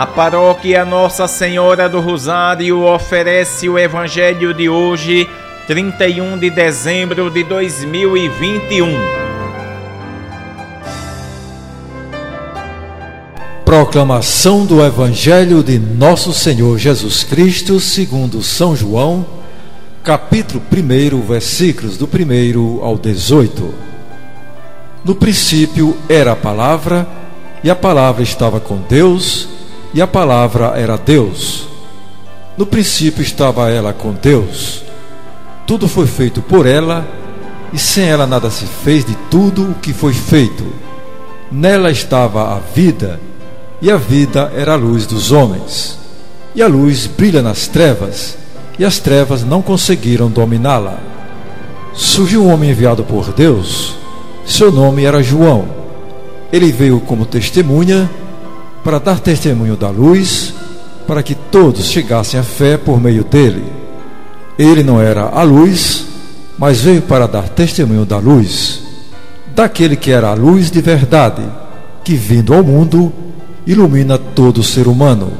A paróquia Nossa Senhora do Rosário oferece o Evangelho de hoje, 31 de dezembro de 2021. Proclamação do Evangelho de Nosso Senhor Jesus Cristo, segundo São João, capítulo 1, versículos do 1 ao 18. No princípio era a palavra, e a palavra estava com Deus, e a palavra era Deus. No princípio estava ela com Deus. Tudo foi feito por ela, e sem ela nada se fez de tudo o que foi feito. Nela estava a vida, e a vida era a luz dos homens. E a luz brilha nas trevas, e as trevas não conseguiram dominá-la. Surgiu um homem enviado por Deus, seu nome era João. Ele veio como testemunha para dar testemunho da luz, para que todos chegassem à fé por meio dele. Ele não era a luz, mas veio para dar testemunho da luz, daquele que era a luz de verdade, que vindo ao mundo ilumina todo ser humano.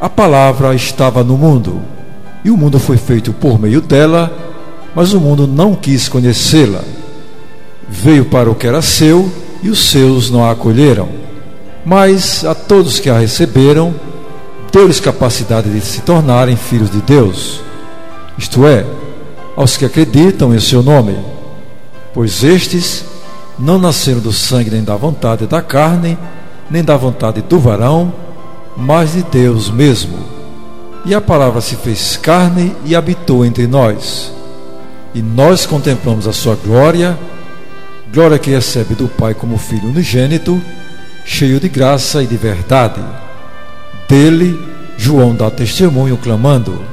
A palavra estava no mundo, e o mundo foi feito por meio dela, mas o mundo não quis conhecê-la. Veio para o que era seu, e os seus não a acolheram. Mas a todos que a receberam, deu-lhes capacidade de se tornarem filhos de Deus, isto é, aos que acreditam em seu nome, pois estes não nasceram do sangue nem da vontade da carne, nem da vontade do varão, mas de Deus mesmo. E a palavra se fez carne e habitou entre nós. E nós contemplamos a sua glória, glória que recebe do Pai como Filho unigênito, cheio de graça e de verdade. Dele, João dá testemunho, clamando: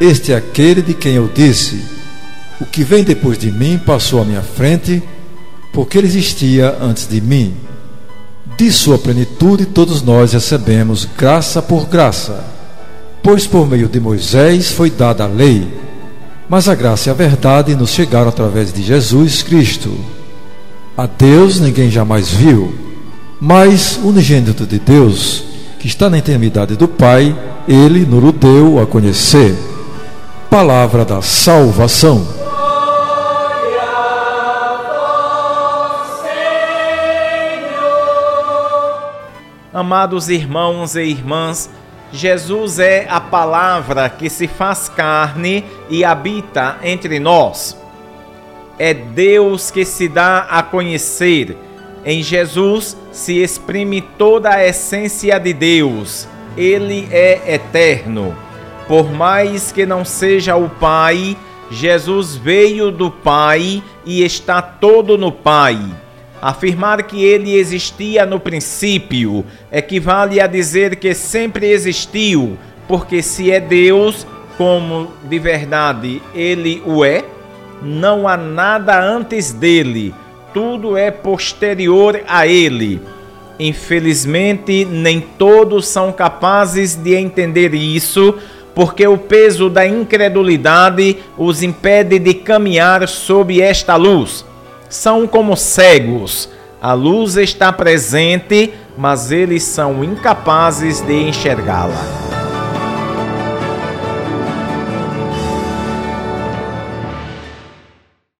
Este é aquele de quem eu disse: O que vem depois de mim passou à minha frente, porque ele existia antes de mim. De sua plenitude todos nós recebemos graça por graça. Pois por meio de Moisés foi dada a lei, mas a graça e a verdade nos chegaram através de Jesus Cristo. A Deus ninguém jamais viu, mas o unigênito de Deus, que está na intimidade do Pai, ele nos deu a conhecer. Palavra da salvação. Amados irmãos e irmãs, Jesus é a palavra que se faz carne e habita entre nós. É Deus que se dá a conhecer. Em Jesus se exprime toda a essência de Deus. Ele é eterno. Por mais que não seja o Pai, Jesus veio do Pai e está todo no Pai. Afirmar que ele existia no princípio equivale a dizer que sempre existiu, porque se é Deus, como de verdade ele o é, não há nada antes dele, tudo é posterior a ele. Infelizmente, nem todos são capazes de entender isso, porque o peso da incredulidade os impede de caminhar sob esta luz são como cegos. A luz está presente, mas eles são incapazes de enxergá-la.